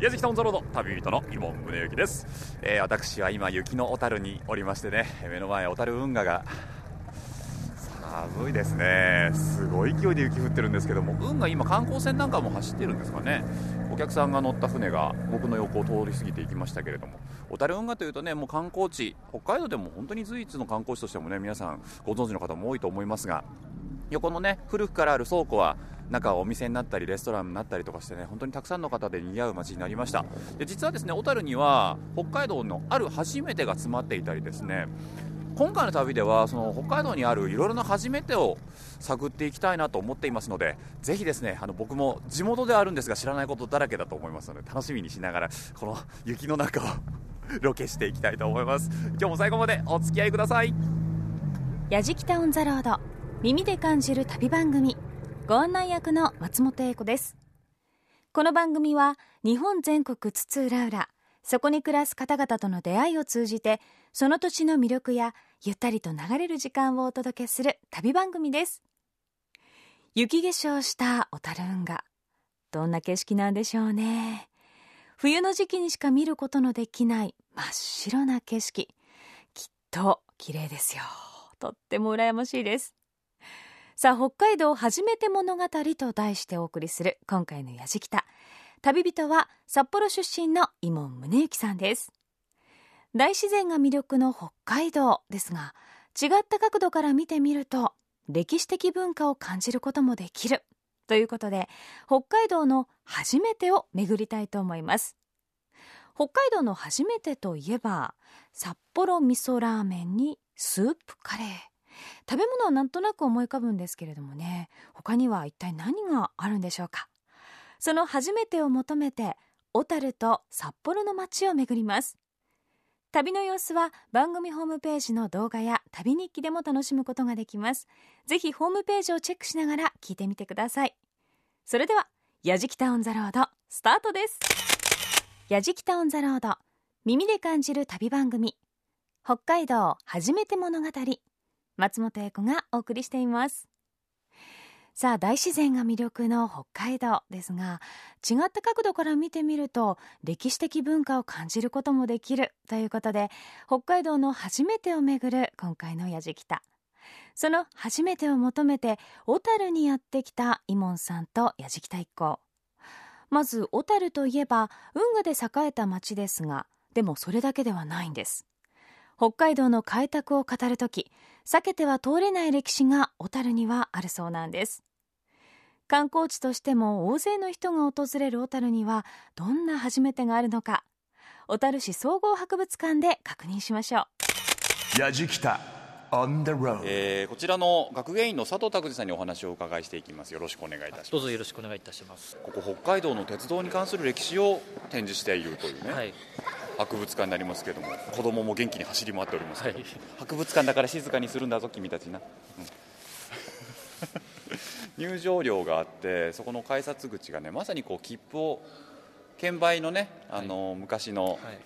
矢敷タウンザロード旅人の伊門宗行です、えー私は今雪の小樽におりましてね目の前小樽運河が寒いですね。すごい勢いで雪降ってるんですけども運河今観光船なんかも走ってるんですかね。お客さんが乗った船が僕の横を通り過ぎていきましたけれども。小樽運河というとねもう観光地北海道でも本当に随一の観光地としてもね皆さんご存知の方も多いと思いますが横のね古くからある倉庫は中はお店になったりレストランになったりとかしてね本当にたくさんの方で賑わう街になりました。で実はですね小樽には北海道のある初めてが詰まっていたりですね今回の旅ではその北海道にあるいろいろな初めてを探っていきたいなと思っていますのでぜひですねあの僕も地元ではあるんですが知らないことだらけだと思いますので楽しみにしながらこの雪の中を ロケしていきたいと思います。今日も最後までお付き合いください。やじきたオンザロード耳で感じる旅番組。ご案内役の松本英子です。この番組は日本全国津々浦々そこに暮らす方々との出会いを通じてその土地の魅力やゆったりと流れる時間をお届けする旅番組です。雪化粧した小樽運河どんな景色なんでしょうね。冬の時期にしか見ることのできない真っ白な景色。きっと綺麗ですよ。とっても羨ましいです。さあ北海道初めて物語と題してお送りする今回のやじきた。旅人は札幌出身の伊門宗行さんです。大自然が魅力の北海道ですが違った角度から見てみると歴史的文化を感じることもできる。ということで北海道の初めてを巡りたいと思います。北海道の初めてといえば札幌味噌ラーメンにスープカレー。食べ物はなんとなく思い浮かぶんですけれどもね。他には一体何があるんでしょうか。その初めてを求めて小樽と札幌の街を巡ります。旅の様子は番組ホームページの動画や旅日記でも楽しむことができます。ぜひホームページをチェックしながら聞いてみてください。それでは「やじきたオンザロード」スタートです。やじきたオンザロード耳で感じる旅番組。北海道初めて物語。松本英子がお送りしています。さあ大自然が魅力の北海道ですが違った角度から見てみると歴史的文化を感じることもできるということで北海道の初めてをめぐる今回のやじきた。その初めてを求めて小樽にやってきた伊門さんとやじきた一行。まず小樽といえば運河で栄えた町ですがでもそれだけではないんです。北海道の開拓を語るとき避けては通れない歴史が小樽にはあるそうなんです。観光地としても大勢の人が訪れる小樽にはどんな初めてがあるのか。小樽市総合博物館で確認しましょう。やじきた on the road、えーこちらの学芸員の佐藤拓司さんにお話をお伺いしていきます。よろしくお願いいたします。どうぞよろしくお願いいたします。ここ北海道の鉄道に関する歴史を展示しているというね、はい、博物館になりますけども子供も元気に走り回っておりますけど、はい。博物館だから静かにするんだぞ君たちな、うん。入場料があってそこの改札口がねまさにこう切符を券売のねあの、昔のはい、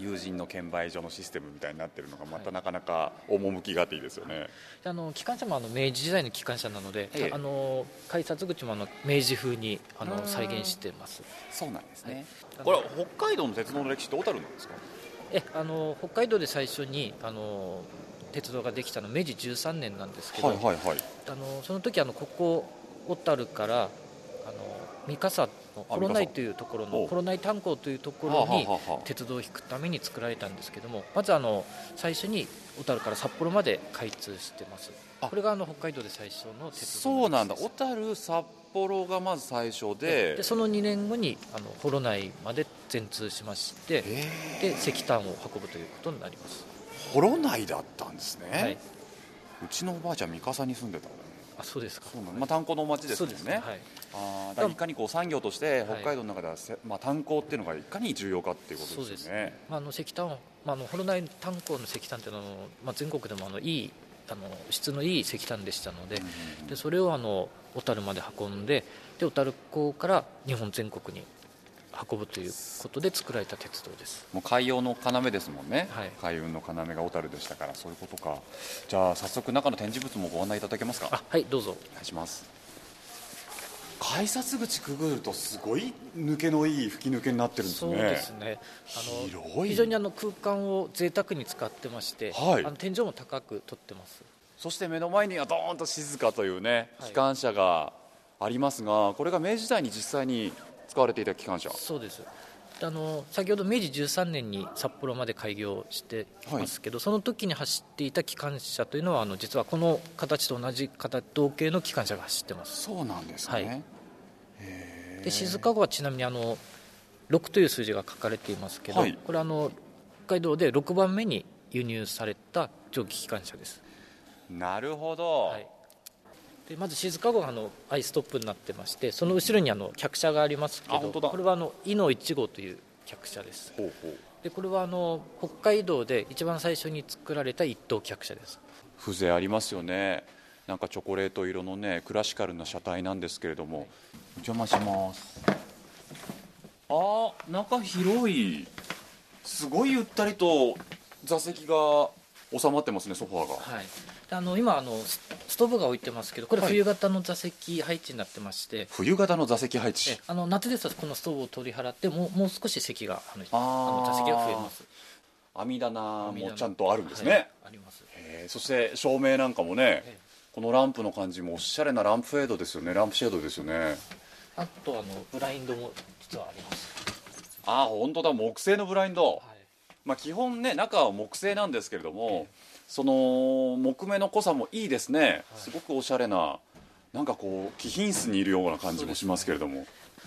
友人の券売所のシステムみたいになってるのがまたなかなか趣があっていいですよね、あの機関車もあの明治時代の機関車なので、ええあの改札口もあの明治風にあの再現してます。そうなんですね、はい。これは北海道の鉄道の歴史って小樽なんですか？え、あの北海道で最初にあの鉄道ができたの明治13年なんですけど、はいはいはい。あのその時あのここ小樽からあの三笠のあ幌内というところおの幌内炭鉱というとこはあろに鉄道を引くために作られたんですけどもまずあの最初に小樽から札幌まで開通してます。あ。これがあの北海道で最初の鉄道そうなんだ。小樽札幌がまず最初で。でその2年後にあの幌内まで全通しましてえ。で石炭を運ぶということになります、ー、幌内だったんですね、はい。うちのおばあちゃん三笠に住んでたあそうですか。まあ炭鉱の町ですもんね。ね、はい、あーだからいかにこう産業として北海道の中ではせ、まあ、炭鉱っていうのがいかに重要かっていうことですよね。まあ、あの石炭を、まあ、あの幌内炭鉱の石炭っていうのはまあ、全国でもあのいいあの質のいい石炭でしたので,、でそれをあの小樽まで運んでで小樽港から日本全国に運ぶということで作られた鉄道です。もう海洋の要ですもんね、はい。海運の要が小樽でしたからそういうことか。じゃあ早速中の展示物もご案内いただけますか？あはいどうぞ。お願いします。改札口くぐるとすごい抜けのいい吹き抜けになってるんですね。そうですね。あの広い。非常にあの空間を贅沢に使ってまして、はい。あの天井も高く取ってます。そして目の前にはドーンと静かというねはい。機関車がありますがこれが明治時代に実際に使われていた機関車。そうです。あの先ほど明治13年に札幌まで開業していますけど、その時に走っていた機関車というのはあの実はこの形と同じ形同型の機関車が走ってます。そうなんですね、はい。で静岡号はちなみにあの6という数字が書かれていますけど、はい。これあの北海道で6番目に輸入された蒸気機関車です、なるほど、はい、でまず静岡号があのアイストップになってましてその後ろにあの客車がありますけどこれはあの伊能1号という客車です。ほうほう。でこれはあの北海道で一番最初に作られた一等客車です。風情ありますよね。なんかチョコレート色のねクラシカルな車体なんですけれども。お邪魔します。あー中広い。すごいゆったりと座席が収まってますねソファーが。はい。であの今あのトーブが置いてますけどこれはい。冬型の座席配置になってまして、冬型の座席配置。えあの夏ですとこのストーブを取り払ってもうもう少し席があのあの座席が増えます。網棚もちゃんとあるんですね、はいあります。そして照明なんかもねえこのランプの感じもおしゃれなランプフェードですよね。ランプシェードですよね。あとあのブラインドも実はあります、ああ本当だ。木製のブラインド、はい。まあ、基本ね中は木製なんですけれども、その木目の濃さもいいですね、すごくおしゃれななんかこう貴賓室にいるような感じもしますけれども、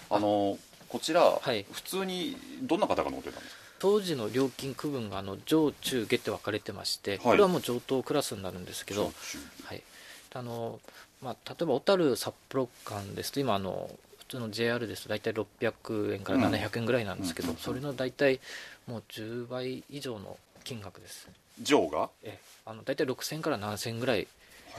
あのこちら、はい。普通にどんな方が乗ってたんですか当時の料金区分があの上中下って分かれてまして、これはもう上等クラスになるんですけど、はい。あのまあ、例えば小樽札幌間ですと今あの普通の JR ですと大体600円から700円ぐらいなんですけど、うん。それの大体もう10倍以上の金額です。ジョーがえあの大体6000円から7000円ぐらい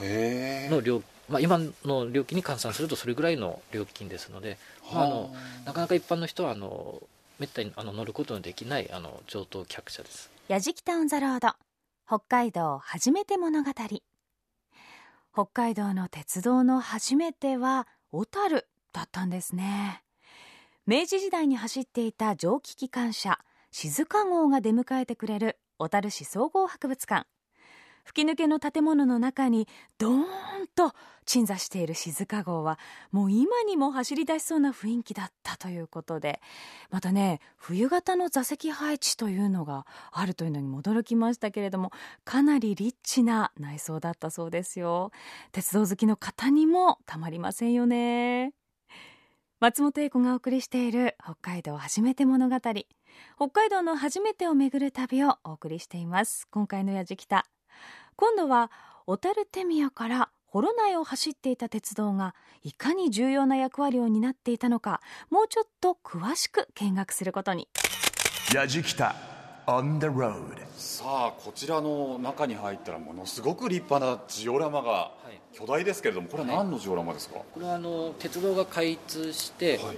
の料、まあ、今の料金に換算するとそれぐらいの料金ですので、まあ、あのなかなか一般の人はあのめったにあの乗ることのできないあの上等客車です。やじきたオンザロード北海道初めて物語。北海道の鉄道の初めては小樽だったんですね。明治時代に走っていた蒸気機関車静か号が出迎えてくれる小樽市総合博物館吹き抜けの建物の中にドーンと鎮座している静か号はもう今にも走り出しそうな雰囲気だったということでまたね冬型の座席配置というのがあるというのにも驚きましたけれどもかなりリッチな内装だったそうですよ。鉄道好きの方にもたまりませんよね。松本英子がお送りしている北海道初めて物語。北海道の初めてを巡る旅をお送りしています。今回のやじきた。今度は小樽手宮から幌内を走っていた鉄道がいかに重要な役割を担っていたのかもうちょっと詳しく見学することに。on the road. さあこちらの中に入ったらものすごく立派なジオラマがい。巨大ですけれどもこれは何のジオラマですか、これはあの鉄道が開通して、はい。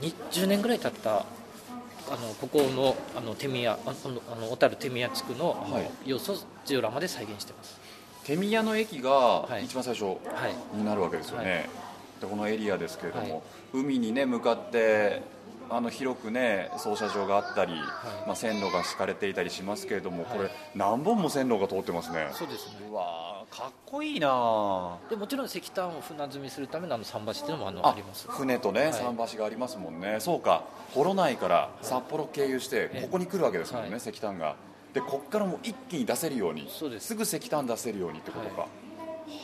に10年ぐらい経ったあのここのあの手宮ああのあの小樽手宮地区のあのはい。様子をジオラマで再現してます。手宮の駅がはい。一番最初はい。になるわけですよね、はい。でこのエリアですけれども、はい。海にね向かってあの広くね操車場があったり、まあ、線路が敷かれていたりしますけれども、これ何本も線路が通ってますね。そうですね。うわーかっこいいな。でもちろん石炭を船積みするためのあの桟橋っていうのもあのああります。船とねはい。桟橋がありますもんね、そうか。幌内から札幌経由してええ。ここに来るわけですもんね、はい。石炭が。でこっからもう一気に出せるようにす。ぐ石炭出せるようにってことか、は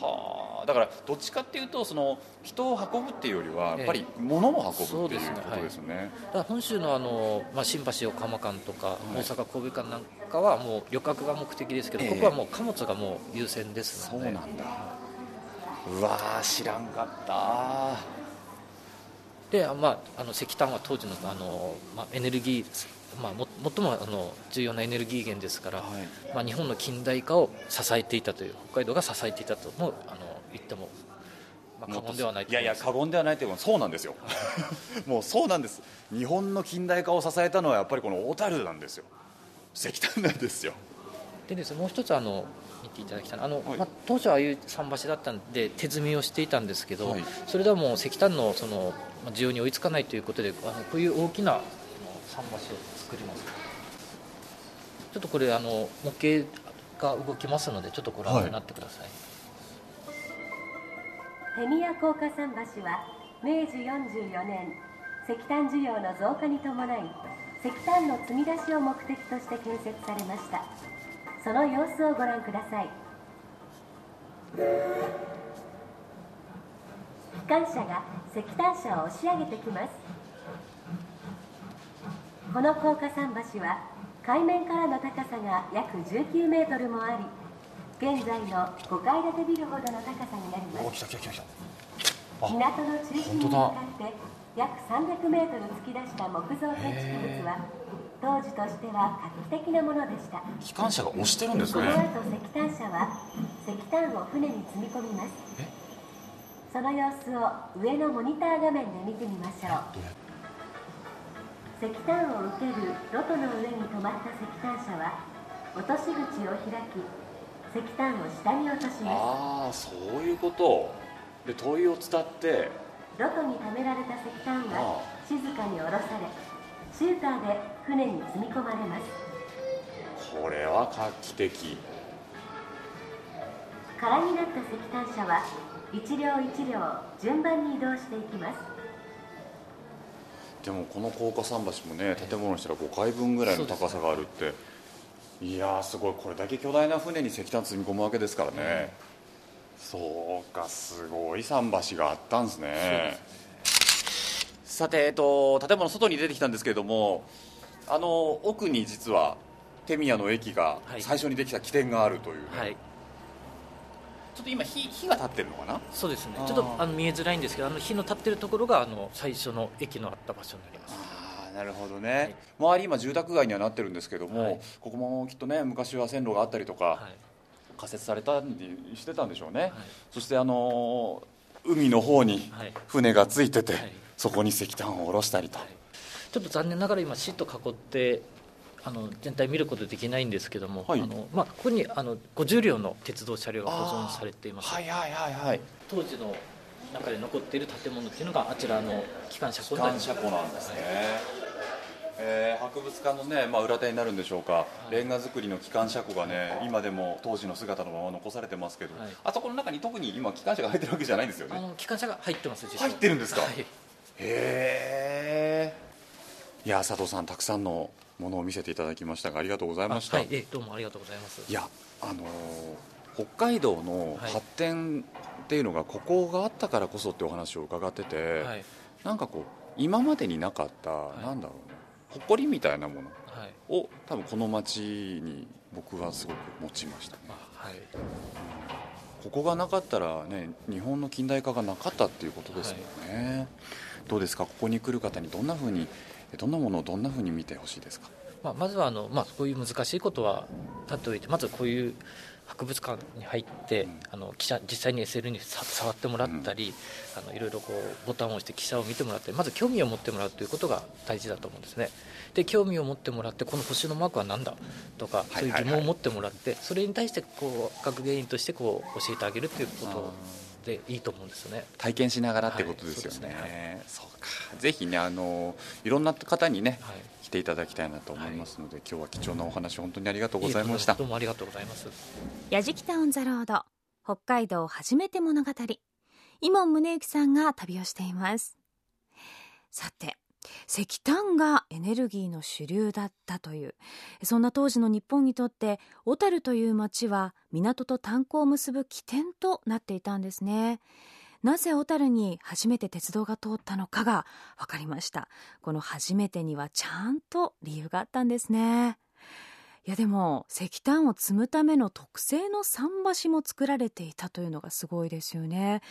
あ。だからどっちかっていうとその人を運ぶっていうよりはやっぱり物を運ぶっていうそうですね。ことですよね。だから本州のあの、まあ、新橋横浜間とか、い。大阪神戸間なんかはもう旅客が目的ですけど、ええ。ここはもう貨物がもう優先ですので。そうなんだ。うわー知らんかった。で、まあ、あの石炭は当時のあの、まあ、エネルギー、まあ、も最もあの重要なエネルギー源ですから、はい。まあ、日本の近代化を支えていたという北海道が支えていたともあの言っても、まあ、過言ではないといやいや過言ではないというかそうなんですよ。もうそうなんです。日本の近代化を支えたのはやっぱりこの小樽なんですよ。石炭なんですよ。でですねもう一つあのていただきたいあの、はい。まあ、当初はああいう桟橋だったんで手積みをしていたんですけど、はい。それではもう石炭のそのまあ需要に追いつかないということであのこういう大きな桟橋を作ります。ちょっとこれあの模型が動きますのでちょっとご覧になってください、ヘミヤ高架桟橋は明治44年石炭需要の増加に伴い石炭の積み出しを目的として建設されました。その様子をご覧ください。機関車が石炭車を押し上げてきます。この高架桟橋は海面からの高さが約19メートルもあり現在の5階建てビルほどの高さになります。お来た来た来た来た。あ港の中心に向かって約300メートル突き出した木造建築物は当時としては画期的なものでした。機関車が押してるんですこの後ね石炭車は石炭を船に積み込みます。その様子を上のモニター画面で見てみましょう石炭を受けるロトの上に止まった石炭車は落とし口を開き石炭を下に落としまああそういうこと。で灯油を伝ってすロトに貯められた石炭はあ静かに下ろされシューターで船に積み込まれます。これは画期的。空になった石炭車は一両一両順番に移動していきますでもこの高架桟橋もね建物にしたら5階分ぐらいの高さがあるって。いやーすごい。これだけ巨大な船に石炭積み込むわけですからね、そうかすごい桟橋があったんです。ねさて、えっと、建物の外に出てきたんですけれどもあの奥に実は手宮の駅がはい。最初にできた起点があるというね、はいちょっと今火火が立ってるのかな？そうですね。ちょっとあの見えづらいんですけどあの火の立ってるところがあの最初の駅のあった場所になります。あーなるほどね、周り今住宅街にはなってるんですけども、はい。ここもきっとね昔は線路があったりとか、はい。仮設されたりしてたんでしょうね、そしてあのー海の方にはい。船がついてて、はい。そこに石炭を下ろしたりと、ちょっと残念ながら今シート囲ってあの全体見ることできないんですけども、はい。あのまあ、ここにあの50両の鉄道車両が保存されています、はいはいはいはい。当時の中で残っている建物っていうのがあちらの機関車庫なります。関車庫なんですね、えー博物館のね、まあ、裏手になるんでしょうか、レンガ造りの機関車庫がね今でも当時の姿のまま残されてますけど、はい。あそこの中に特に今機関車が入ってるわけじゃないんですよね。あの機関車が入ってます入ってるんですか。はい。へえいや佐藤さんたくさんのものを見せていただきましたがありがとうございました、あはいえどうもありがとうございます。いやあのー北海道のはい発展っていうのがここがあったからこそってお話を伺ってて、はい。なんかこう今までになかった、い。なんだろうな誇りみたいなものはい。を多分この町に僕はすごく持ちましたね。あはい。ここがなかったらね日本の近代化がなかったっていうことですよね、どうですか？ここに来る方にどんなふうにどんなものをどんなふうに見てほしいですか？まあ、まずはあの、まあ、こういう難しいことは立っておいてまずこういう博物館に入って、うん。あの記者実際に SL にさ触ってもらったり、あのいろいろこうボタンを押して記者を見てもらってまず興味を持ってもらうということが大事だと思うんですね。で興味を持ってもらってこの星のマークは何だ？とか、いそういう疑問を持ってもらってそれに対してこう学芸員としてこう教えてあげるということでいいと思うんですよね。体験しながらってことですよね,、はいそうか。ぜひねあのいろんな方にね、はい。来ていただきたいなと思いますので、今日は貴重なお話本当にありがとうございました。どうもありがとうございます。やじきたオンザロード北海道初めて物語伊門宗行さんが旅をしています。さて石炭がエネルギーの主流だったという。そんな当時の日本にとって小樽という町は港と炭鉱を結ぶ起点となっていたんですね。なぜ小樽に初めて鉄道が通ったのかが分かりました。この初めてにはちゃんと理由があったんですね。いやでも石炭を積むための特製の桟橋も作られていたというのがすごいですよね。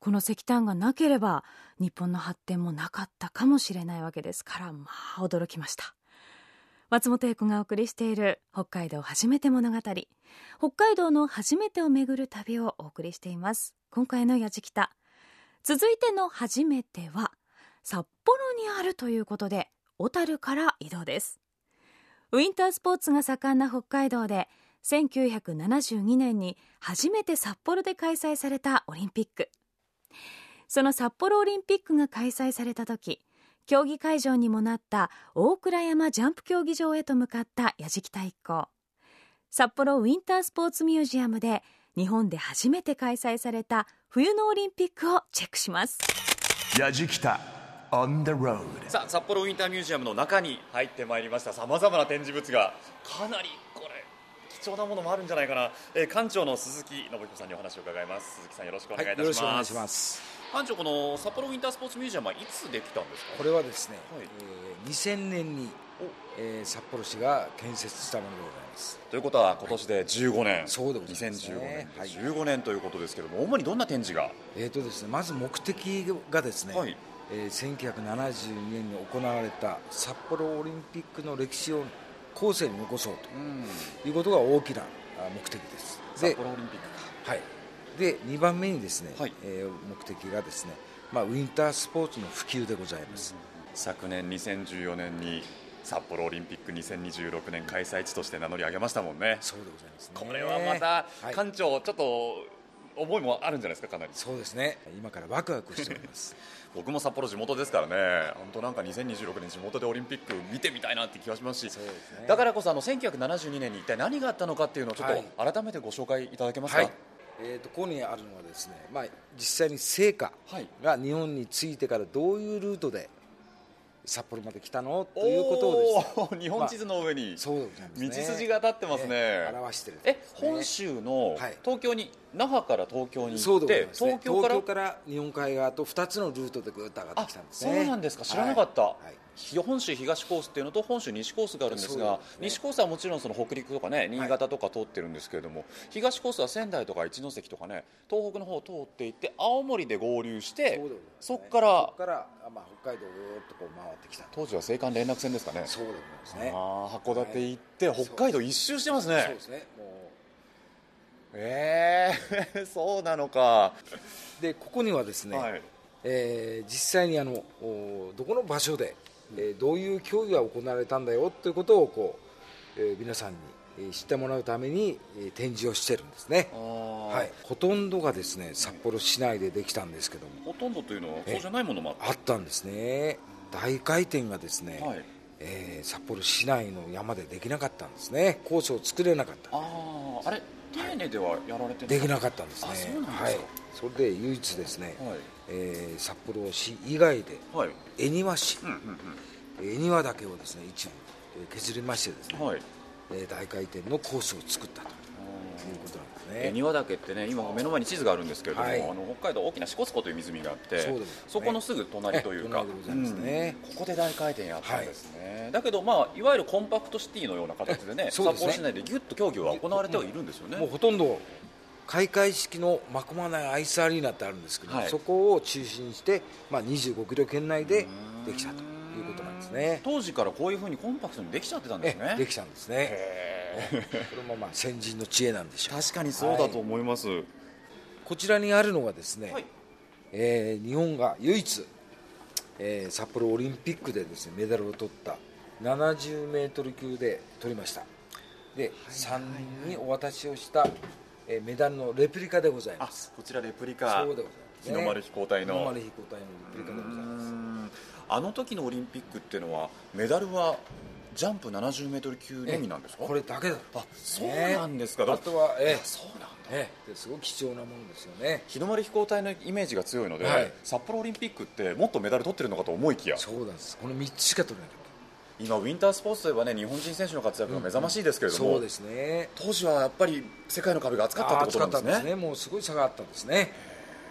この石炭がなければ日本の発展もなかったかもしれないわけですからまあ驚きました。松本英子がお送りしている北海道初めて物語。北海道の初めてをめぐる旅をお送りしています。今回のやじきた。続いての初めては札幌にあるということで小樽から移動です。ウィンタースポーツが盛んな北海道で1972年に初めて札幌で開催されたオリンピック。その札幌オリンピックが開催された時競技会場にもなった大倉山ジャンプ競技場へと向かった矢敷太一行札幌ウィンタースポーツミュージアムで日本で初めて開催された冬のオリンピックをチェックします。やじきた on the road. さあ札幌ウィンターミュージアムの中に入ってまいりました。さまざまな展示物がかなりこれ貴重なものもあるんじゃないかな、えー館長の鈴木信彦さんにお話を伺います。鈴木さんよろしくお願いいたします、よろしくお願いします。館長この札幌ウィンタースポーツミュージアムはいつできたんですか？これはですね、はい。えー2000年に、えー札幌市が建設したものでございます。ということは今年で15年、そうでございますね。2015年い。15年ということですけども、主にどんな展示が？えーとですねまず目的がですね、はいえー1972年に行われた札幌オリンピックの歴史を後世に残そうということが大きなあ目的です。で札幌オリンピックか。はい、で2番目にですね、はい。えー目的がですね、まあ、ウィンタースポーツの普及でございます、昨年2014年に札幌オリンピック2026年開催地として名乗り上げましたもんね。そうでございますね。これはまたはい。館長ちょっと思いもあるんじゃないですかかなり。そうですね。今からワクワクしております。僕も札幌地元ですからね。本当なんか2026年地元でオリンピック見てみたいなって気がしますし。そうですね。だからこそあの1972年に一体何があったのかっていうのをちょっはい。と改めてご紹介いただけますか、はい、えー、とここにあるのはですね、まあ、実際に聖火はい。が日本に着いてからどういうルートで札幌まで来たのということをですね日本地図の上にますね。道筋が立ってますね。えー表してるね。本州のはい。東京に那覇から東京に行ってね、東京から？日本海側と2つのルートでぐーっと上がってあきたんですそうねなんですか。知らなかった、はい。はい。ひ本州東コースっていうのと本州西コースがあるんですがね。西コースはもちろんその北陸とかね新潟とか通ってるんですけれども、東コースは仙台とか一関とかね東北の方を通っていって青森で合流してそうでございますね。からそこから、あまあ、北海道をぐーっとこう回ってきたと。当時は青函連絡船ですかね。そうでございますね。函館行って北海道一周してますね、そうですねもええ そうなのか、うでここにはですね、はい。えー実際にあのおどこの場所で、えーどういう競技が行われたんだよということをこう、えー皆さんにえー知ってもらうために、えー展示をしてるんですね、は、はい。ほとんどがですね札幌市内でできたんですけども。ほとんどというのはそうじゃないものもあっあったんですね。大回転がですね、た、はい、えー札幌市内の山でできなかったんですね。コースを作れなかった。あああれ丁寧ではやられてるできなかったんですね。はい、それで唯一ですね、はい。えー札幌市以外ではい。恵庭市、うんうん恵庭だけをですね一部えー削りましてですね、うんはい。えー大回転のコースを作ったということなんです庭岳ってね今目の前に地図があるんですけれども、はい。あの北海道大きな支笏湖という湖があってそね。そこのすぐ隣というかね。うんここで大回転やったんですね、だけどまあいわゆるコンパクトシティのような形でねで札幌市内でギュッと競技は行われてはいるんですよね、もうほとんど開会式のマコマナイアイスアリーナってあるんですけど、はい。そこを中心にして、まあ、25キロ圏内でできたということなんですね。当時からこういうふうにコンパクトにできちゃってたんですね。えできたんですねこれもまあ先人の知恵なんでしょう。確かにそうだと思います、こちらにあるのがですね、はい。えー日本が唯一、えー札幌オリンピックでですねメダルを取った70メートル級で取りました。で、3人にお渡しをした、えーメダルのレプリカでございあます。こちらレプリカ。そうでございます、日の丸飛行隊の。日の丸飛行隊のレプリカでございます。うん。あの時のオリンピックっていうのはメダルはジャンプ 70m 級のみなんですか？これだけだあそうなんですか、あとは、えーそうなんだ。すごい貴重なものですよね。日の丸飛行隊のイメージが強いので、はい。札幌オリンピックってもっとメダル取ってるのかと思いきや。そうなんです。この3つしか取れなかっ今ウィンタースポーツといえばね日本人選手の活躍が目覚ましいですけれたども、そうですね。当時はやっぱり世界の壁が厚かったってことなんですね。ですね。もうすごい差があったんですね。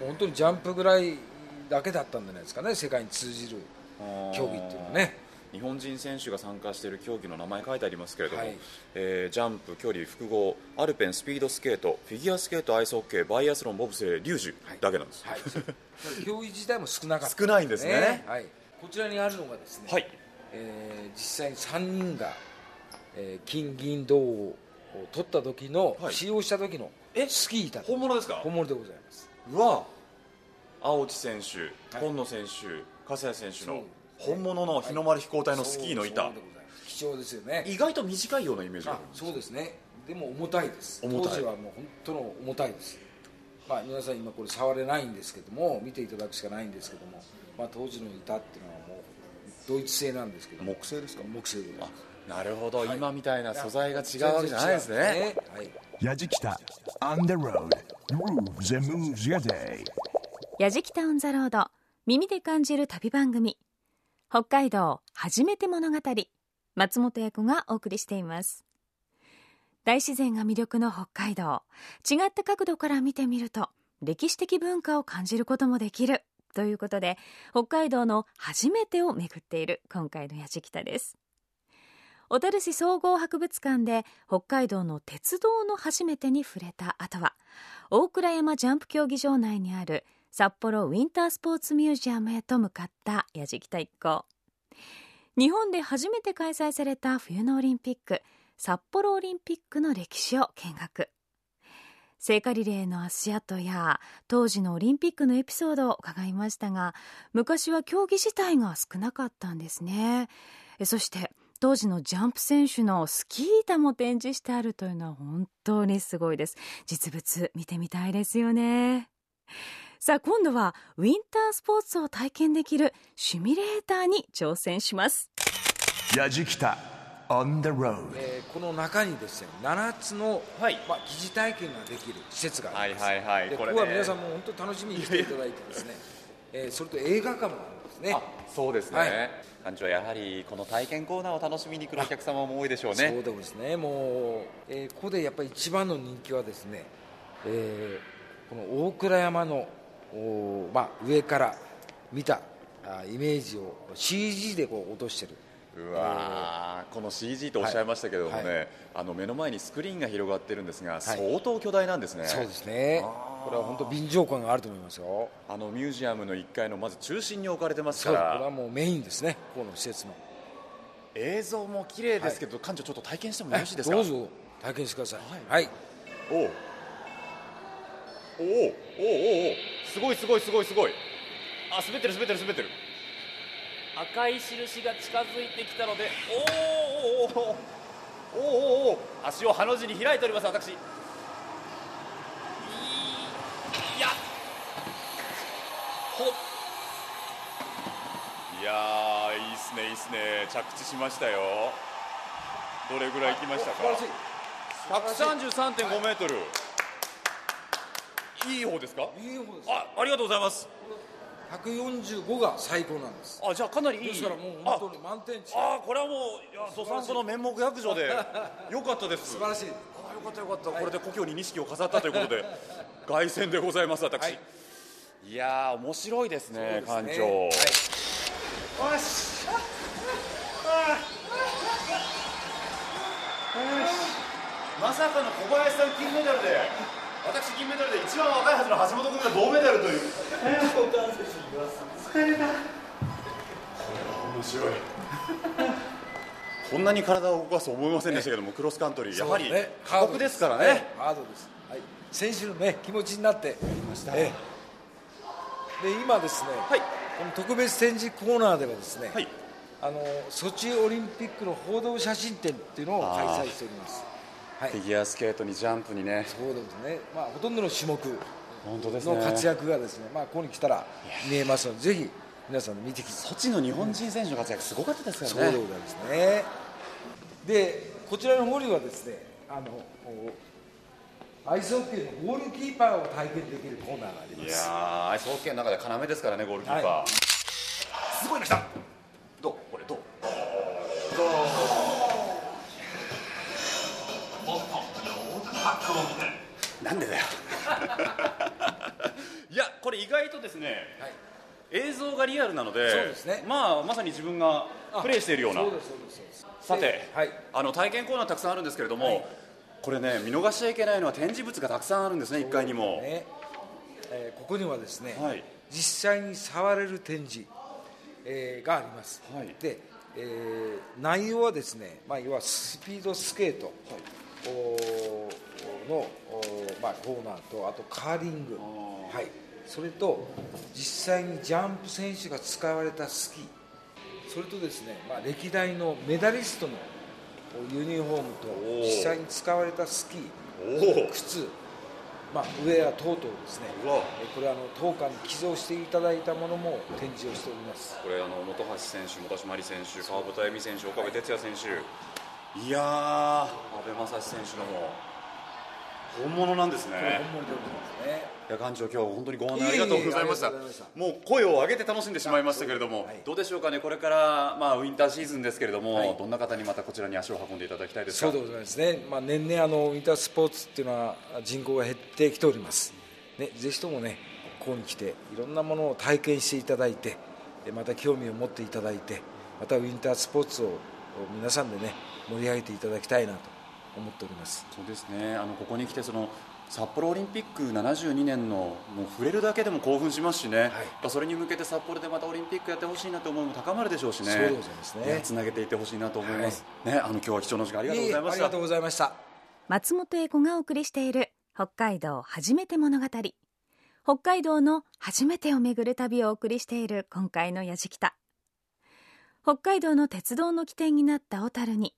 本当にジャンプぐらいだけだったんじゃないですかね。世界に通じる競技っていうのはね日本人選手が参加している競技の名前書いてありますけれども、はい。えージャンプ、距離、複合アルペン、スピードスケートフィギュアスケート、アイスホッケーバイアスロン、ボブスレー、リュージュだけなんです、はい。競技自体も少なかった。少ないんですね。はい、こちらにあるのがですね、はい。えー実際に3人が、えー金銀銅を取った時の、はい。使用した時のスキー板。本物ですか？本物でございます。うわ。青地選手、はい。今野選手、笠谷選手の本物の日の丸飛行隊のスキーの板、そうそうでござい貴重ですよね。意外と短いようなイメージがああるんですそうですね。でも重たいです。重たい。当時はもう本当の重たいです。まあ皆さん今これ触れないんですけども見ていただくしかないんですけども、まあ、当時の板っていうのはもうドイツ製なんですけども。木製ですか？木製でございます。なるほど、今みたいな素材が違うわけじゃないですね。はい。やじきた。On the road. Grooves and moves your day. やじきたオンザロード耳で感じる旅番組北海道初めて物語松本役がお送りしています。大自然が魅力の北海道。違った角度から見てみると歴史的文化を感じることもできる。ということで北海道の初めてを巡っている今回のやじきたです。小樽市総合博物館で北海道の鉄道の初めてに触れた後は大倉山ジャンプ競技場内にある札幌ウィンタースポーツミュージアムへと向かったやじきた一行日本で初めて開催された冬のオリンピック札幌オリンピックの歴史を見学。聖火リレーの足跡や当時のオリンピックのエピソードを伺いましたが昔は競技自体が少なかったんですね。そして当時のジャンプ選手のスキー板も展示してあるというのは本当にすごいです。実物見てみたいですよね。さあ今度はウィンタースポーツを体験できるシミュレーターに挑戦します。やじきた On the road えーこの中にですね7つの、はい。まあ、疑似体験ができる施設があります、はいはいはいでここれね。こは皆さんも本当に楽しみに来ていただいてですね、えーそれと映画館もあるんですね。あそうですね、はい。館長やはりこの体験コーナーを楽しみに来るお客様も多いでしょうね。そうでもですねもう、えーここでやっぱり一番の人気はですね、えーこの大倉山の、まあ、上から見たあイメージを CG でこう落としてる。うわーこの CG とおっしゃいましたけどもね、はい。あの目の前にスクリーンが広がってるんですが、相当巨大なんですね。そうですね。これは本当臨場感があると思いますよ。あのミュージアムの1階のまず中心に置かれてますそうこれはからもうメインですねここの施設の。映像も綺麗ですけど、館長ちょっと体験してもよろしいですか？どうぞ体験してください。はい、おうおうおうおうおうすごいすごいすごいすごい。あ滑ってる滑ってる滑ってる。赤い印が近づいてきたのでおーおーおーおーおーお足をハの字に開いております私いやほっいやーいいっすねいいっすね着地しましたよどれぐらい行きましたか素晴らしい133.5メートルいい方ですか？いい方です。あありがとうございます。145が最高なんです。あじゃあかなりいい。ですからもう本当に満点値ああこれはもういや土産の面目躍如で よかったです。素晴らしいあよかったよかった、これで故郷に錦を飾ったということで凱旋でございます私、はい。い、やー面白いですね館長、はい。まさかの小林さん金メダルで私銀メダルで一番若いはずの橋本君が銅メダルという。面白い。こんなに体を動かすと思いませんでしたけどもクロスカントリーやはり過酷です。からね。はいハードです、はい、選手のね気持ちになってました、で今ですね、はい。この特別展示コーナーではですね、はい。あのソチオリンピックの報道写真展っていうのを開催しておりますはい。フィギュアスケートにジャンプにね。そうですね、まあ、ほとんどの種目本当ですね。の活躍がですね、まあ、ここに来たら見えますのでぜひ皆さん見てきてソチの日本人選手の活躍すごかったですそうよねでございますね。でこちらの方にはですねあのおアイスホッケーのゴールキーパーを体験できるコーナーがありいます。やーアイスホッケーの中で要ですからねゴールキーパー、はすごいの来た。どう？これどう？なんでだよ。いやこれ意外とですね、はい。映像がリアルなのでそうですね。まあまさに自分がプレーしているような。さてではい。あの体験コーナーたくさんあるんですけれども、はい。これね見逃しちゃいけないのは展示物がたくさんあるんですね1階にも、ねえーここにはですね、はい。実際に触れる展示、えーがあります、はい。で、えー内容はですね、まあ、要はスピードスケート、おーの、おーまあ、コーナーとあとカーリング、はい、それと実際にジャンプ選手が使われたスキー。それとですね、まあ、歴代のメダリストのユニフォームと実際に使われたスキー。靴、まあ、ウェア等々ですね。これあの当館に寄贈していただいたものも展示をしております。これあの本橋選手、本橋麻里選手、川端恵美選手、岡部哲也選手、い。やー、阿部正史選手のも本物なんですね。本物でございますね。いや館長、今日は本当にご案内ありがとうございました。もう声を上げて楽しんでしまいましたけれども、はい。どうでしょうかね、これから、まあ、ウィンターシーズンですけれども、はい。どんな方にまたこちらに足を運んでいただきたいですか？そうでございますね、まあ、年々あのウィンタースポーツっていうのは人口が減ってきております、ね、ぜひともねここに来ていろんなものを体験していただいてでまた興味を持っていただいてまたウィンタースポーツを皆さんでね盛り上げていただきたいなと思っております。そうですね。あのここに来てその札幌オリンピック72年のもう触れるだけでも興奮しますしね、やっぱそれに向けて札幌でまたオリンピックやってほしいなと思いも高まるでしょうしね。そうですね。つなげていってほしいなと思います、ねあの今日は貴重な時間ありがとうございました。ええありがとうございました。松本英子がお送りしている北海道初めて物語。北海道の初めてをめぐる旅をお送りしている今回のやじきた。北海道の鉄道の起点になった小樽に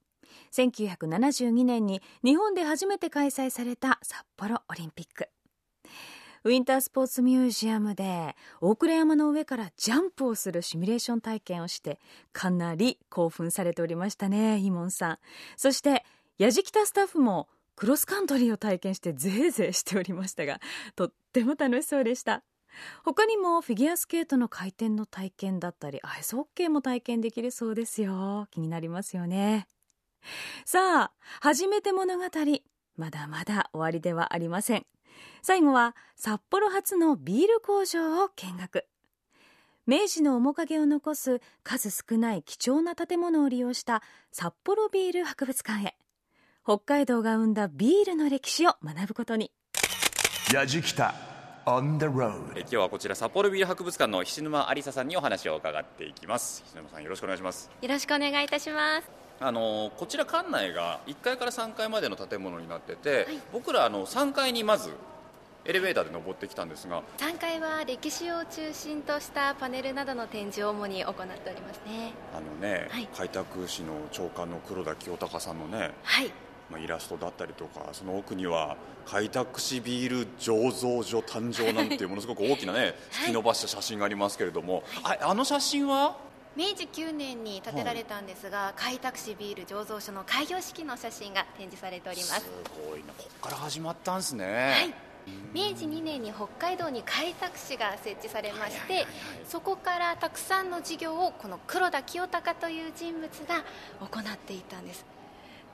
1972年に日本で初めて開催された札幌オリンピック。ウィンタースポーツミュージアムで大倉山の上からジャンプをするシミュレーション体験をしてかなり興奮されておりましたねイモンさん。そしてやじきたスタッフもクロスカントリーを体験してぜいぜいしておりましたがとっても楽しそうでした。他にもフィギュアスケートの回転の体験だったりアイスホッケーも体験できるそうですよ。気になりますよね。さあ初めて物語。まだまだ終わりではありません。最後は札幌初のビール工場を見学。明治の面影を残す数少ない貴重な建物を利用した札幌ビール博物館へ。北海道が生んだビールの歴史を学ぶことに。on the road. え今日はこちら札幌ビール博物館の菱沼有沙さんにお話を伺っていきます。菱沼さんよろしくお願いします。よろしくお願いいたします。あのこちら館内が1階から3階までの建物になってて、僕らあの3階にまずエレベーターで登ってきたんですが3階は歴史を中心としたパネルなどの展示を主に行っておりますね。あのね、はい。開拓士の長官の黒田清隆さんのね、はい。まあ、イラストだったりとかその奥には開拓士ビール醸造所誕生なんていうものすごく大きなね引き伸ばした写真がありますけれども、ああの写真は？明治9年に建てられたんですが、開拓士ビール醸造所の開業式の写真が展示されております。ごいな。こっから始まったんですね、はい。明治2年に北海道に開拓士が設置されまして、そこからたくさんの事業をこの黒田清隆という人物が行っていたんです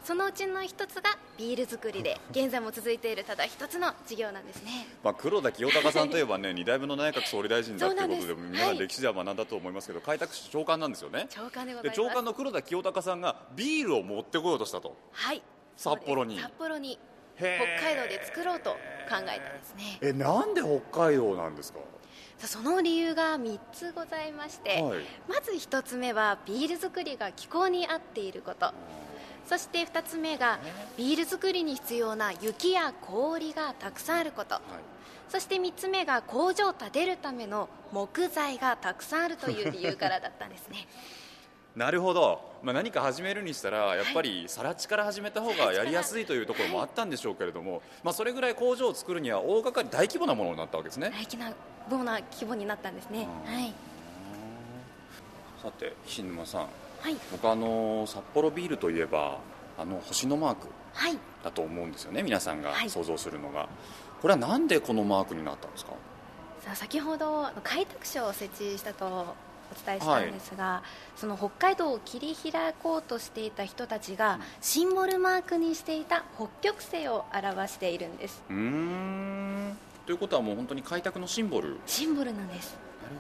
そのうちの一つがビール作りで現在も続いているただ一つの事業なんですね。まあ、黒田清隆さんといえばね2代目の内閣総理大臣だということで皆さんはい。歴史では学んだと思いますけど、開拓士長官なんですよね。長官でござでいます。長官の黒田清隆さんがビールを持ってこようとしたと。はい。札幌に。札幌に北海道で作ろうと考えたんですね。えなんで北海道なんですか？その理由が3つございまして、はい。まず1つ目はビール作りが気候に合っていることそして2つ目がビール作りに必要な雪や氷がたくさんあること、そして3つ目が工場を建てるための木材がたくさんあるという理由からだったんですね。なるほど、まあ、何か始めるにしたらやっぱり更地から始めた方がやりやすいというところもあったんでしょうけれども、まあ、それぐらい工場を作るには大掛かり大規模なものになったわけですね。大きなどうな規模になったんですね。はい。さて菱沼さんはい。僕あの札幌ビールといえばあの星のマークはい。だと思うんですよね皆さんがはい。想像するのが、これはなんでこのマークになったんですか？さあ先ほど開拓所を設置したとお伝えしたんですが、その北海道を切り開こうとしていた人たちがシンボルマークにしていた北極星を表しているんです。うーん。ということはもう本当に開拓のシンボル？なるシンボルなんです。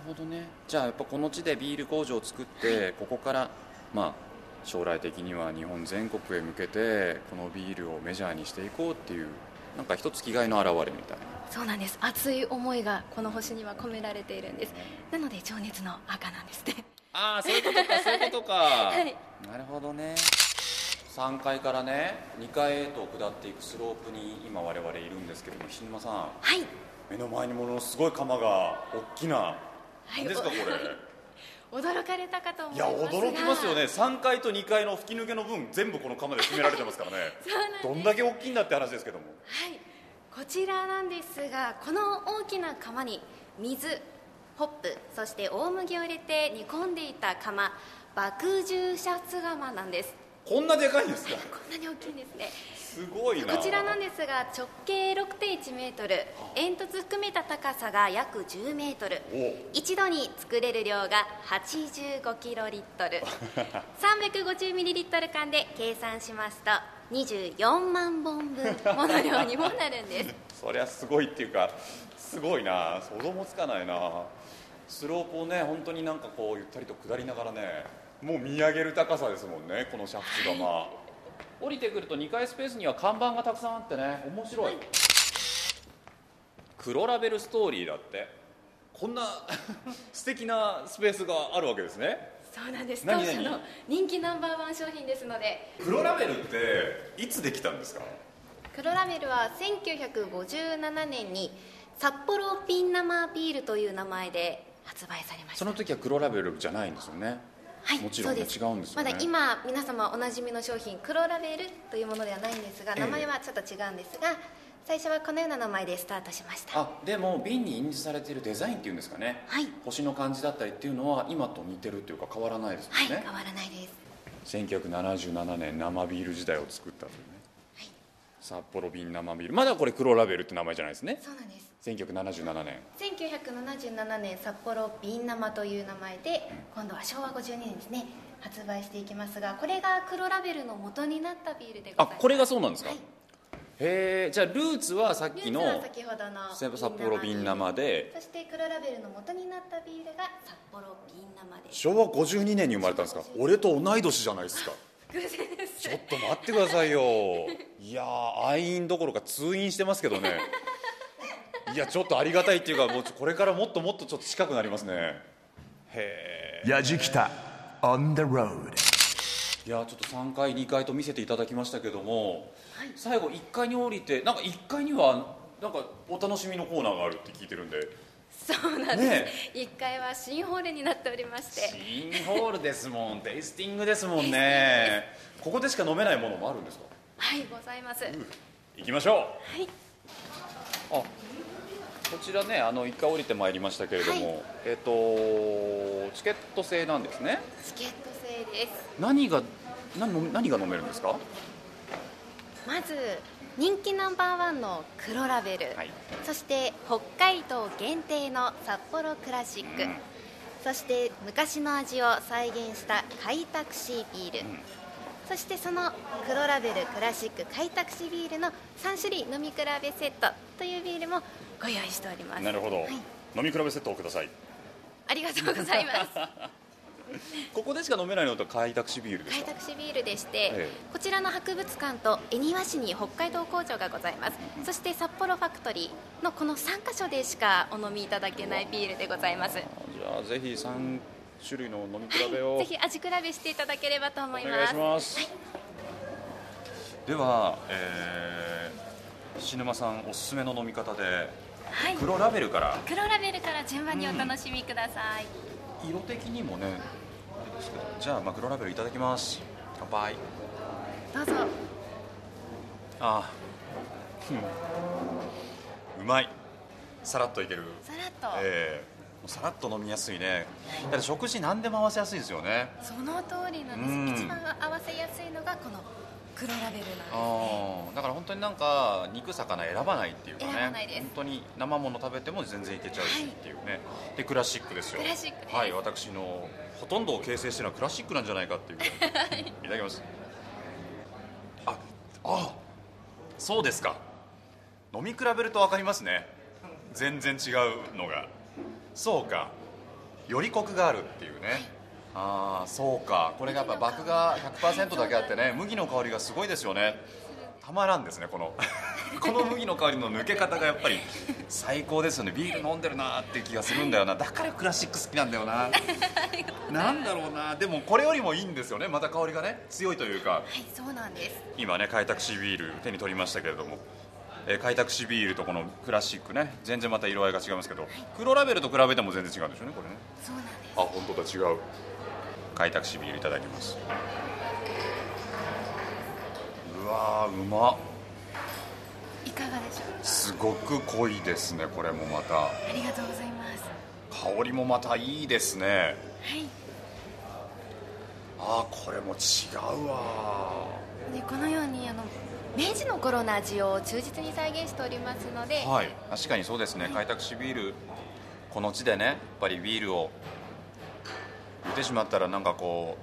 ほどね。じゃあやっぱこの地でビール工場を作ってここからまあ将来的には日本全国へ向けてこのビールをメジャーにしていこうっていうなんか一つ気概の表れみたいな。そうなんです。熱い思いがこの星には込められているんです。なので情熱の赤なんですねああそういうことかそういうことか、はい。なるほどね。3階からね2階へと下っていくスロープに今我々いるんですけども菱沼さん。はい。目の前にものすごい釜が大きな、はい。何ですかこれ驚かれたかと思いいますが。や驚きますよね。3階と2階の吹き抜けの分全部この釜で詰められてますからね。そうなんです。どんだけ大きいんだって話ですけども。はい。こちらなんですがこの大きな釜に水ホップそして大麦を入れて煮込んでいた釜爆重シャツ釜なんです。こんなでかいんですか？こんなに大きいんですねすごいな。こちらなんですが直径6.1メートル煙突含めた高さが約10メートル。お。一度に作れる量が85キロリットル。350ミリリットル間で計算しますと24万本分もの量にもなるんです。そりゃすごいっていうかすごいな。想像もつかないな。スロープをね本当になんかこうゆったりと下りながらねもう見上げる高さですもんねこの煮沸釜、降りてくると2階スペースには看板がたくさんあってね面白い、黒ラベルストーリーだって。こんな 素敵なスペースがあるわけですね。そうなんです。当社の人気ナンバーワン商品ですので。黒ラベルっていつできたんですか？黒ラベルは1957年に札幌ピン生ビールという名前で発売されました。その時は黒ラベルじゃないんですよねはい、もちろんね違うんですよね。まだ今皆様おなじみの商品黒ラベルというものではないんですがええ。名前はちょっと違うんですが、最初はこのような名前でスタートしました。あでも瓶に印字されているデザインっていうんですかね。はい。星の感じだったりっていうのは今と似てるっていうか変わらないですね、はい変わらないです。1977年生ビール時代を作ったというね、はい。札幌瓶生ビール。まだこれ黒ラベルって名前じゃないですね。そうなんです1977年。1977年札幌瓶生という名前で今度は昭和52年ですね発売していきますがこれが黒ラベルの元になったビールでございます。あこれがそうなんですか、はい。へえじゃあルーツはさっきの先ほどの札幌瓶生で。そして黒ラベルの元になったビールが札幌瓶生で。す昭和52年に生まれたんですか？俺と同い年じゃないですか。偶然です。ちょっと待ってくださいよ。いやー愛飲どころか通院してますけどねいやちょっとありがたいっていうかもうちょこれからもっともっとちょっと近くなりますね。へえ on the road. いやちょっと3階2階と見せていただきましたけども、最後1階に降りてなんか1階にはなんかお楽しみのコーナーがあるって聞いてるんで。そうなんです、ね1階は新ホールになっておりまして。新ホールですもん。テイスティングですもんね。ここでしか飲めないものもあるんですか？はいございます、行きましょう。はい。あこちらねあの1回降りてまいりましたけれども、はい。えっ、とチケット制なんですね。チケット制です。何が何何が飲めるんですか？まず人気ナンバーワンの黒ラベル、はい。そして北海道限定の札幌クラシック、うん。そして昔の味を再現した開拓シービール、ん。そしてその黒ラベルクラシック開拓シービールの3種類飲み比べセットというビールもご用意しております。なるほど、はい。飲み比べセットをください。ありがとうございます。ここでしか飲めないのと開拓しビールですか？開拓シービールでして、ええ。こちらの博物館と恵庭市に北海道工場がございます、そして札幌ファクトリーのこの3カ所でしかお飲みいただけないビールでございます。じゃあぜひ3種類の飲み比べを、ぜひ味比べしていただければと思いおます。願いします、では、えー、石沼さんおすすめの飲み方ではい。黒ラベルから。黒ラベルから順番にお楽しみください、色的にもねあれですけどじゃあ、まあ、黒ラベルいただきます。乾杯。どうぞ。あーうん。うまい。さらっといける。さらっと、ええ。もうさらっと飲みやすいね。だって食事何でも合わせやすいですよね。その通りなんです、うん。一番合わせやすいのがこの黒ラベルなんですね。だから本当になんか肉魚選ばないっていうかね。選ばないです。本当に生もの食べても全然いけちゃうしっていうね、でクラシックですよ。クラシックです。はい私のほとんどを形成してるのはクラシックなんじゃないかっていう ぐらい。いただきます。ああそうですか。飲み比べると分かりますね。全然違うのが。そうか。よりコクがあるっていうねああそうか。これがやっぱ麦が100%だけあってね麦の香りがすごいですよね。たまらんですねこの。この麦の香りの抜け方がやっぱり。最高ですよね。ビール飲んでるなーって気がするんだよな。だからクラシック好きなんだよな。なんだろうな。でもこれよりもいいんですよね。また香りがね強いというか。はいそうなんです。今ね開拓シービール手に取りましたけれども。えー開拓士ビールとこのクラシックね。全然また色合いが違いますけど。黒ラベルと比べても全然違うんでしょうねこれね。そうなんです。あ本当だ。違う開拓士ビールいただきます。うわーうま。っいかがでしょうすごく濃いですねこれもまた。ありがとうございます。香りもまたいいですね。はい。あーこれも違うわでこのようにあの明治の頃の味を忠実に再現しておりますので、はい。確かにそうですね。開拓士ビールこの地でねやっぱりビールを言ってしまったらなんかこ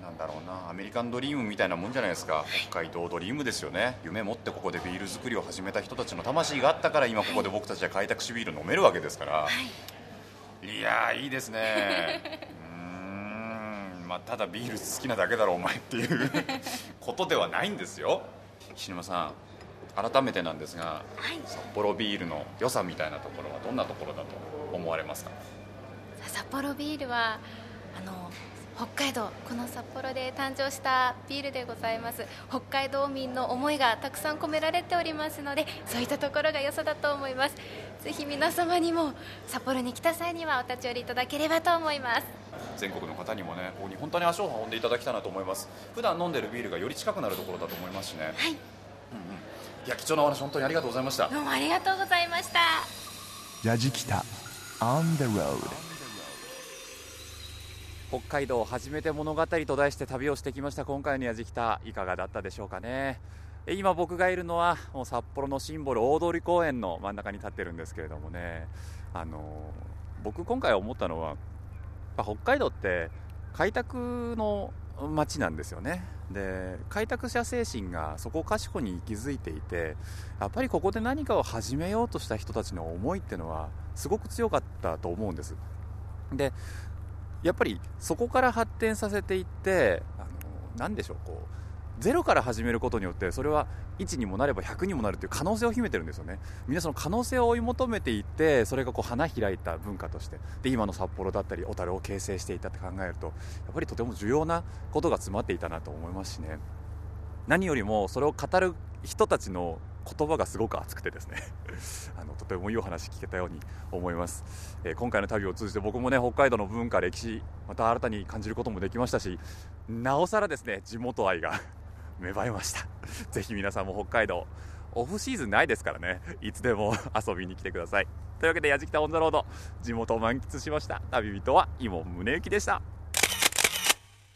うなんだろうなアメリカンドリームみたいなもんじゃないですか。北海道ドリームですよね。夢持ってここでビール作りを始めた人たちの魂があったから今ここで僕たちは開拓士ビール飲めるわけですから、い、やーいいですね。うーん。まあただビール好きなだけだろお前っていう ことではないんですよ。岸沼さん改めてなんですがはい。札幌ビールの良さみたいなところはどんなところだと思われますか？札幌ビールはあの北海道この札幌で誕生したビールでございます。北海道民の思いがたくさん込められておりますのでそういったところが良さだと思います。ぜひ皆様にも札幌に来た際にはお立ち寄りいただければと思います。全国の方にもねここに本当に足を運んでいただきたいなと思います。普段飲んでるビールがより近くなるところだと思いますしね、はい。いや貴重なお話本当にありがとうございました。どうもありがとうございました。ヤジキタ on the road 北海道初めて物語と題して旅をしてきました。今回のやじきたいかがだったでしょうかね。今僕がいるのはもう札幌のシンボル大通公園の真ん中に立ってるんですけれどもね。あの僕今回思ったのは北海道って開拓の街なんですよね。で開拓者精神がそこかしこに息づいていてやっぱりここで何かを始めようとした人たちの思いっていうのはすごく強かったと思うんです。でやっぱりそこから発展させていってあの何でしょうこうゼロから始めることによってそれは1にもなれば100にもなるという可能性を秘めてるんですよね。みんなその可能性を追い求めていってそれがこう花開いた文化としてで今の札幌だったり小樽を形成していたって考えるとやっぱりとても重要なことが詰まっていたなと思いますしね。何よりもそれを語る人たちの言葉がすごく熱くてですね。あのとてもいいお話聞けたように思います、えー今回の旅を通じて僕もね北海道の文化歴史また新たに感じることもできましたしなおさらですね地元愛が 芽生えました。ぜひ皆さんも北海道オフシーズンないですからね。いつでも遊びに来てください。というわけでやじきたオンザロード地元を満喫しました旅人は伊門宗行でした。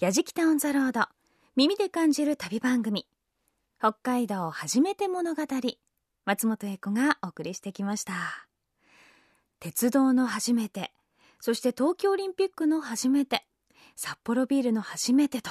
やじきたオンザロード耳で感じる旅番組。北海道初めて物語。松本英子がお送りしてきました。鉄道の初めてそして東京オリンピックの初めて札幌ビールの初めてと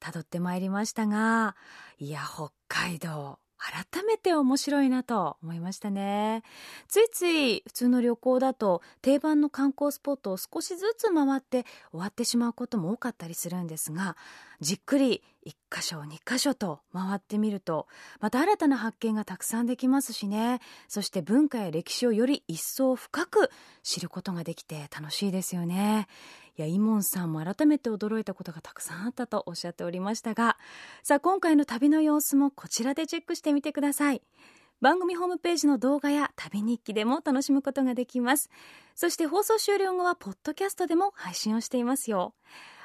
たどってまいりましたがいや北海道。改めて面白いなと思いましたね。ついつい普通の旅行だと定番の観光スポットを少しずつ回って終わってしまうことも多かったりするんですがじっくり1箇所2箇所と回ってみるとまた新たな発見がたくさんできますしね。そして文化や歴史をより一層深く知ることができて楽しいですよね。やイモンさんも改めて驚いたことがたくさんあったとおっしゃっておりましたがさあ今回の旅の様子もこちらでチェックしてみてください。番組ホームページの動画や旅日記でも楽しむことができます。そして放送終了後はポッドキャストでも配信をしていますよ。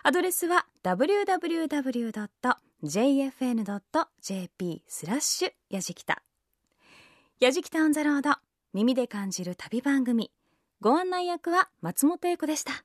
アドレスは www.jfn.jp スラッシュやじきた。やじきたオンザロード耳で感じる旅番組。ご案内役は松本英子でした。